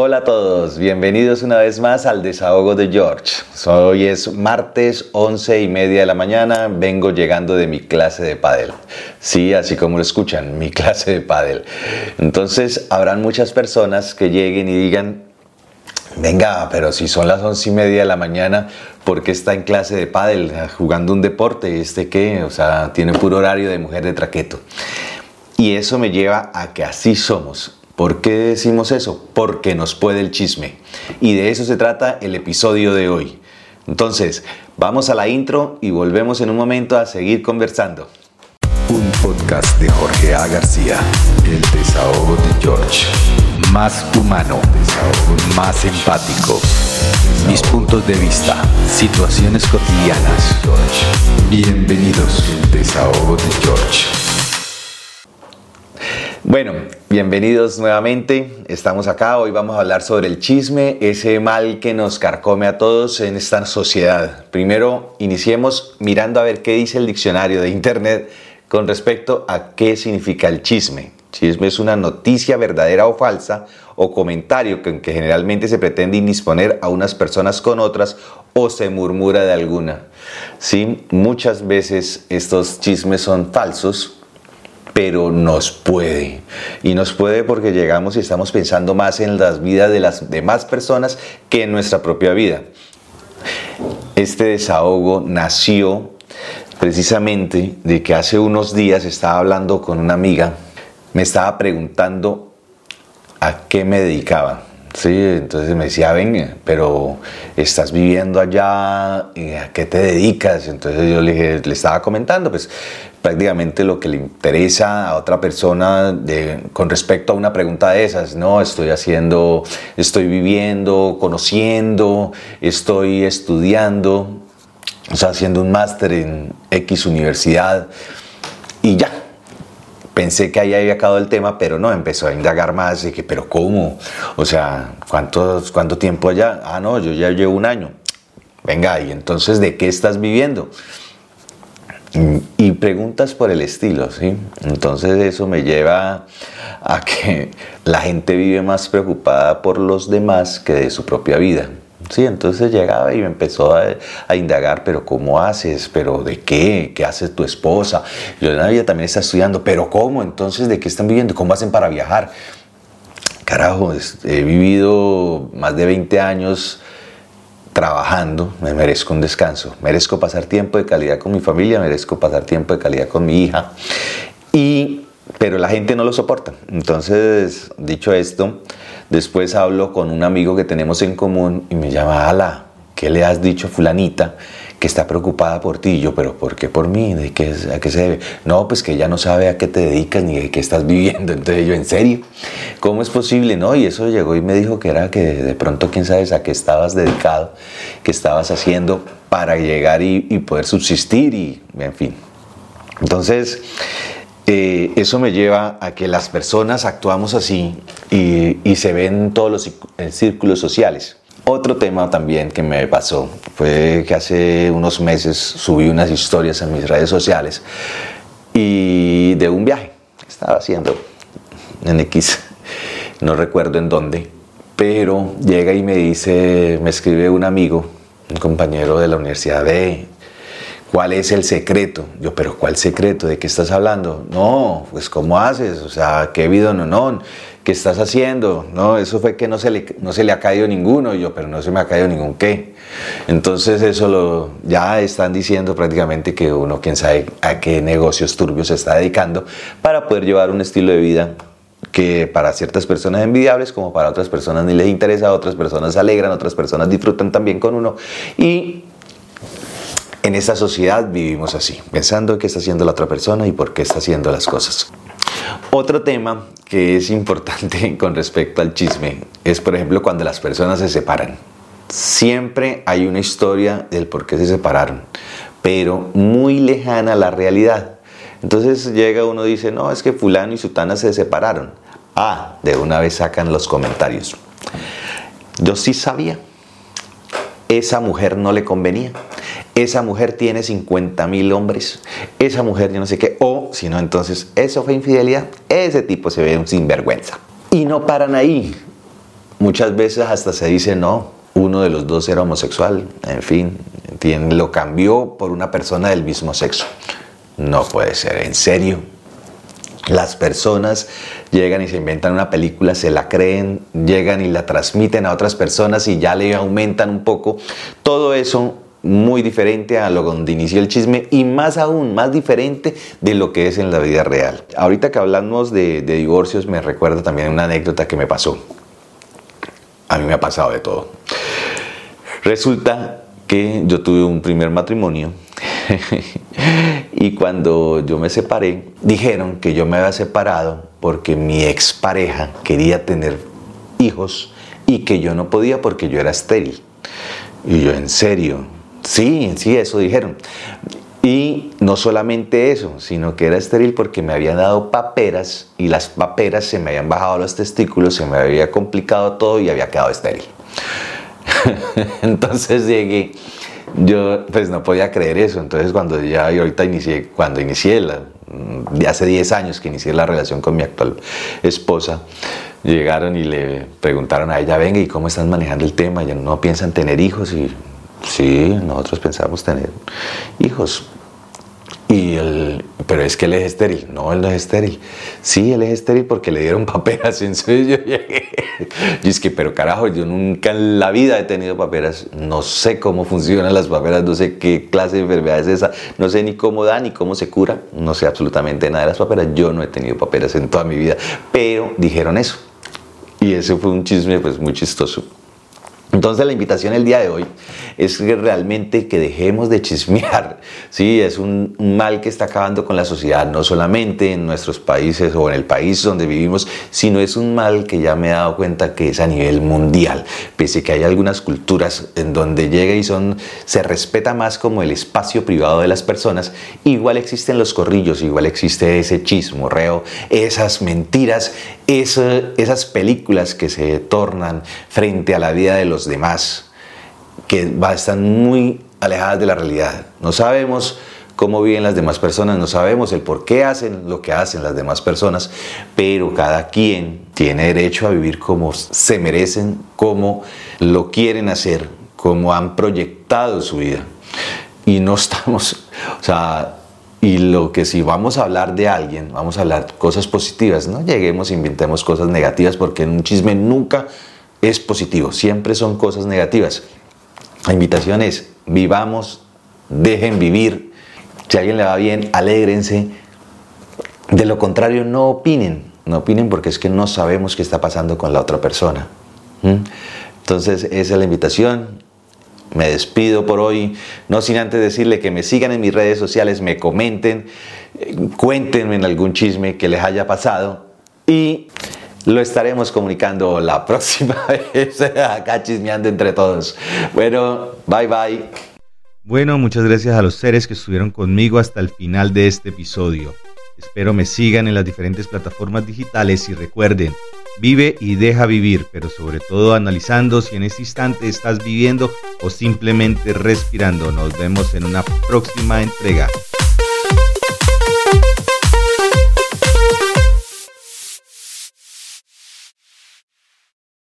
Hola a todos, bienvenidos una vez más al desahogo de George. Hoy es martes 11 y media de la mañana, vengo llegando de mi clase de pádel. Sí, así como lo escuchan, mi clase de pádel. Entonces habrán muchas personas que lleguen y digan, venga, pero si son las 11 y media de la mañana, ¿por qué está en clase de pádel jugando un deporte? ¿Este qué? O sea, tiene puro horario de mujer de traqueto. Y eso me lleva a que así somos ¿Por qué decimos eso? Porque nos puede el chisme. Y de eso se trata el episodio de hoy. Entonces, vamos a la intro y volvemos en un momento a seguir conversando. Un podcast de Jorge A. García, El desahogo de George. Más humano, más empático. Mis puntos de vista, situaciones cotidianas. Bienvenidos, El desahogo de George. Bueno, bienvenidos nuevamente. Estamos acá. Hoy vamos a hablar sobre el chisme, ese mal que nos carcome a todos en esta sociedad. Primero, iniciemos mirando a ver qué dice el diccionario de Internet con respecto a qué significa el chisme. Chisme es una noticia verdadera o falsa o comentario que, que generalmente se pretende indisponer a unas personas con otras o se murmura de alguna. ¿Sí? Muchas veces estos chismes son falsos pero nos puede. Y nos puede porque llegamos y estamos pensando más en las vidas de las demás personas que en nuestra propia vida. Este desahogo nació precisamente de que hace unos días estaba hablando con una amiga, me estaba preguntando a qué me dedicaba. Sí, entonces me decía, ven, pero estás viviendo allá, ¿a qué te dedicas? Entonces yo le estaba comentando, pues prácticamente lo que le interesa a otra persona con respecto a una pregunta de esas, ¿no? Estoy haciendo, estoy viviendo, conociendo, estoy estudiando, o sea, haciendo un máster en X universidad y ya. Pensé que ahí había acabado el tema, pero no, empezó a indagar más que, pero ¿cómo? O sea, ¿cuánto, ¿cuánto tiempo allá? Ah, no, yo ya llevo un año. Venga, ¿y entonces de qué estás viviendo? Y preguntas por el estilo, ¿sí? Entonces eso me lleva a que la gente vive más preocupada por los demás que de su propia vida. Sí, entonces llegaba y me empezó a, indagar, pero ¿cómo haces? ¿Pero de qué? ¿Qué hace tu esposa? Yo ella también está estudiando, pero ¿cómo? Entonces, ¿de qué están viviendo? ¿Cómo hacen para viajar? Carajo, he vivido más de 20 años trabajando, me merezco un descanso, merezco pasar tiempo de calidad con mi familia, merezco pasar tiempo de calidad con mi hija, y, pero la gente no lo soporta. Entonces, dicho esto, después hablo con un amigo que tenemos en común y me llama, Ala, ¿qué le has dicho a fulanita? Que está preocupada por ti. yo, pero ¿por qué por mí? ¿De qué, ¿A qué se debe? No, pues que ella no sabe a qué te dedicas ni de qué estás viviendo. Entonces yo, ¿en serio? ¿Cómo es posible? No, y eso llegó y me dijo que era que de pronto quién sabe a qué estabas dedicado, qué estabas haciendo para llegar y, poder subsistir y, en fin. Entonces, eh, eso me lleva a que las personas actuamos así y, y se ven todos los círculos sociales. Otro tema también que me pasó fue que hace unos meses subí unas historias en mis redes sociales y de un viaje que estaba haciendo en X, no recuerdo en dónde, pero llega y me dice, me escribe un amigo, un compañero de la universidad de ¿Cuál es el secreto? Yo, pero ¿cuál secreto? ¿De qué estás hablando? No, pues ¿cómo haces? O sea, ¿qué vida no, no? ¿Qué estás haciendo? No, eso fue que no se le, no se le ha caído ninguno. Yo, pero no se me ha caído ningún qué. Entonces eso lo, ya están diciendo prácticamente que uno, quién sabe a qué negocios turbios se está dedicando para poder llevar un estilo de vida que para ciertas personas es envidiables, como para otras personas ni les interesa, otras personas se alegran, otras personas disfrutan también con uno. Y en esta sociedad vivimos así, pensando en qué está haciendo la otra persona y por qué está haciendo las cosas. Otro tema que es importante con respecto al chisme es, por ejemplo, cuando las personas se separan. Siempre hay una historia del por qué se separaron, pero muy lejana a la realidad. Entonces llega uno y dice, no, es que fulano y sutana se separaron. Ah, de una vez sacan los comentarios. Yo sí sabía, esa mujer no le convenía esa mujer tiene 50 mil hombres, esa mujer yo no sé qué, o si no, entonces eso fue infidelidad, ese tipo se ve un sinvergüenza. Y no paran ahí. muchas veces hasta se dice no, uno de los dos era homosexual, en fin, lo cambió por una persona del mismo sexo. No puede ser, en serio. Las personas llegan y se inventan una película, se la creen, llegan y la transmiten a otras personas y ya le aumentan un poco. Todo eso muy diferente a lo donde inició el chisme y más aún, más diferente de lo que es en la vida real. Ahorita que hablamos de, de divorcios me recuerda también una anécdota que me pasó. A mí me ha pasado de todo. Resulta que yo tuve un primer matrimonio y cuando yo me separé, dijeron que yo me había separado porque mi expareja quería tener hijos y que yo no podía porque yo era estéril. Y yo, en serio, sí, sí, eso dijeron. Y no solamente eso, sino que era estéril porque me habían dado paperas y las paperas se me habían bajado los testículos, se me había complicado todo y había quedado estéril. Entonces llegué, yo pues no podía creer eso. Entonces cuando ya ahorita inicié, cuando inicié la, de hace 10 años que inicié la relación con mi actual esposa, llegaron y le preguntaron a ella, venga, ¿y cómo están manejando el tema? Ya no piensan tener hijos y sí, nosotros pensamos tener hijos. Y el, pero es que él es estéril. No, él no es estéril. Sí, él es estéril porque le dieron paperas. Entonces yo llegué. Y es que, pero carajo, yo nunca en la vida he tenido paperas. No sé cómo funcionan las paperas, no sé qué clase de enfermedad es esa. No sé ni cómo da, ni cómo se cura. No sé absolutamente nada de las paperas. Yo no he tenido paperas en toda mi vida. Pero dijeron eso. Y ese fue un chisme pues muy chistoso. Entonces la invitación el día de hoy es que realmente que dejemos de chismear. Sí, es un, mal que está acabando con la sociedad, no solamente en nuestros países o en el país donde vivimos, sino es un mal que ya me he dado cuenta que es a nivel mundial. Pese que hay algunas culturas en donde llega y son, se respeta más como el espacio privado de las personas, igual existen los corrillos, igual existe ese chismorreo, esas mentiras, esas películas que se tornan frente a la vida de los demás que están muy alejadas de la realidad. No sabemos cómo viven las demás personas, no sabemos el por qué hacen lo que hacen las demás personas, pero cada quien tiene derecho a vivir como se merecen, como lo quieren hacer, como han proyectado su vida. Y no estamos, o sea, y lo que si vamos a hablar de alguien, vamos a hablar cosas positivas, no lleguemos inventemos cosas negativas porque un chisme nunca es positivo, siempre son cosas negativas. La invitación es, vivamos, dejen vivir. Si a alguien le va bien, alégrense. De lo contrario, no opinen. No opinen porque es que no sabemos qué está pasando con la otra persona. Entonces, esa es la invitación. Me despido por hoy, no sin antes decirle que me sigan en mis redes sociales, me comenten, cuéntenme en algún chisme que les haya pasado y lo estaremos comunicando la próxima vez, acá chismeando entre todos. Bueno, bye bye. Bueno, muchas gracias a los seres que estuvieron conmigo hasta el final de este episodio. Espero me sigan en las diferentes plataformas digitales y recuerden, vive y deja vivir, pero sobre todo analizando si en este instante estás viviendo o simplemente respirando. Nos vemos en una próxima entrega.